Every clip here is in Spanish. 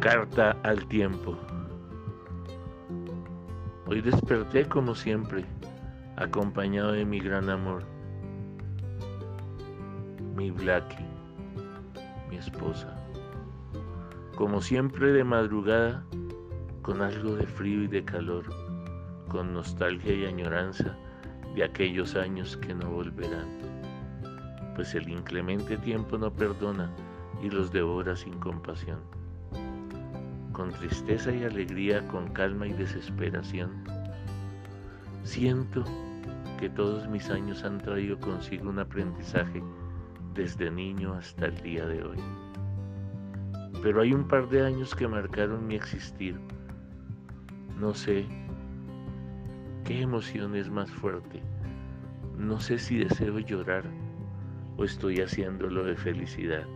Carta al tiempo. Hoy desperté como siempre, acompañado de mi gran amor, mi Blackie, mi esposa. Como siempre de madrugada, con algo de frío y de calor, con nostalgia y añoranza de aquellos años que no volverán. Pues el inclemente tiempo no perdona y los devora sin compasión con tristeza y alegría, con calma y desesperación. Siento que todos mis años han traído consigo un aprendizaje desde niño hasta el día de hoy. Pero hay un par de años que marcaron mi existir. No sé qué emoción es más fuerte. No sé si deseo llorar o estoy haciéndolo de felicidad.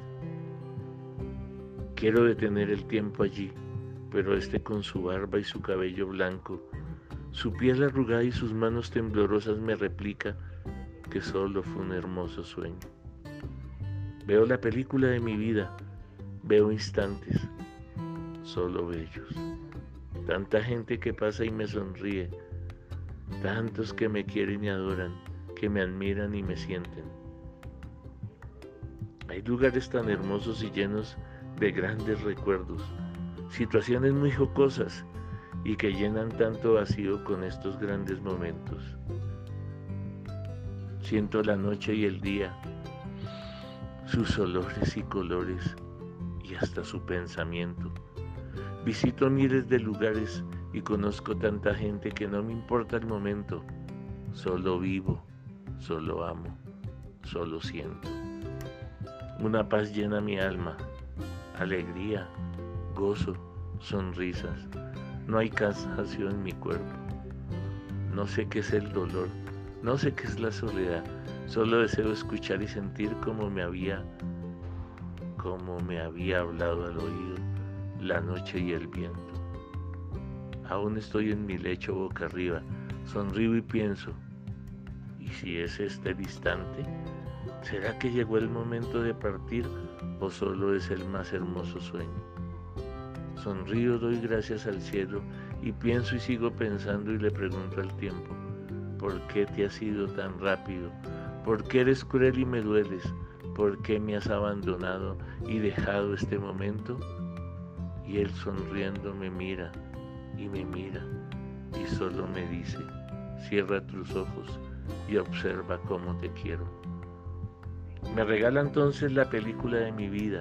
Quiero detener el tiempo allí pero este con su barba y su cabello blanco, su piel arrugada y sus manos temblorosas me replica que solo fue un hermoso sueño. Veo la película de mi vida, veo instantes, solo bellos. Tanta gente que pasa y me sonríe, tantos que me quieren y adoran, que me admiran y me sienten. Hay lugares tan hermosos y llenos de grandes recuerdos situaciones muy jocosas y que llenan tanto vacío con estos grandes momentos. Siento la noche y el día, sus olores y colores y hasta su pensamiento. Visito miles de lugares y conozco tanta gente que no me importa el momento, solo vivo, solo amo, solo siento. Una paz llena mi alma, alegría, gozo, sonrisas. No hay cansancio en mi cuerpo. No sé qué es el dolor, no sé qué es la soledad. Solo deseo escuchar y sentir como me había como me había hablado al oído la noche y el viento. Aún estoy en mi lecho boca arriba, sonrío y pienso, ¿y si es este el instante? ¿Será que llegó el momento de partir o solo es el más hermoso sueño? Sonrío, doy gracias al cielo y pienso y sigo pensando y le pregunto al tiempo, ¿por qué te has ido tan rápido? ¿Por qué eres cruel y me dueles? ¿Por qué me has abandonado y dejado este momento? Y él sonriendo me mira y me mira y solo me dice, cierra tus ojos y observa cómo te quiero. Me regala entonces la película de mi vida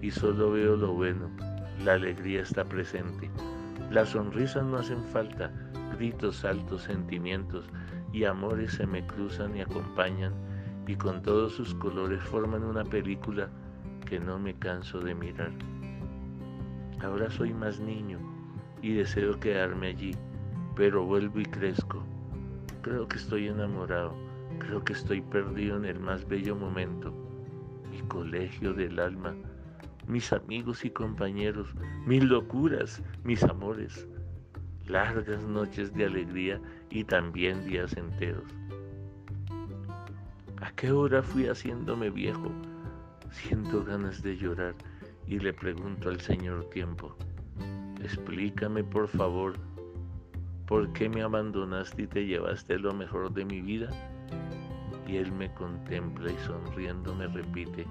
y solo veo lo bueno la alegría está presente. Las sonrisas no hacen falta, gritos, altos sentimientos y amores se me cruzan y acompañan y con todos sus colores forman una película que no me canso de mirar. Ahora soy más niño y deseo quedarme allí, pero vuelvo y crezco. Creo que estoy enamorado, creo que estoy perdido en el más bello momento, mi colegio del alma mis amigos y compañeros, mis locuras, mis amores, largas noches de alegría y también días enteros. ¿A qué hora fui haciéndome viejo? Siento ganas de llorar y le pregunto al Señor tiempo, explícame por favor, ¿por qué me abandonaste y te llevaste lo mejor de mi vida? Y Él me contempla y sonriendo me repite,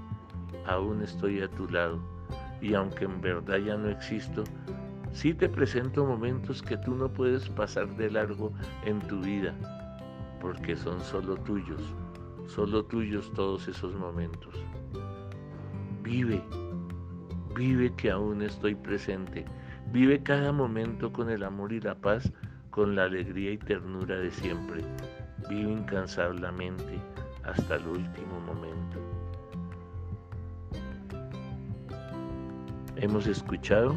aún estoy a tu lado y aunque en verdad ya no existo, sí te presento momentos que tú no puedes pasar de largo en tu vida, porque son solo tuyos, solo tuyos todos esos momentos. Vive, vive que aún estoy presente, vive cada momento con el amor y la paz, con la alegría y ternura de siempre. Vive incansablemente hasta el último momento. Hemos escuchado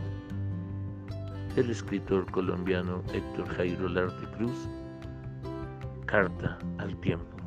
el escritor colombiano Héctor Jairo Larte Cruz, Carta al Tiempo.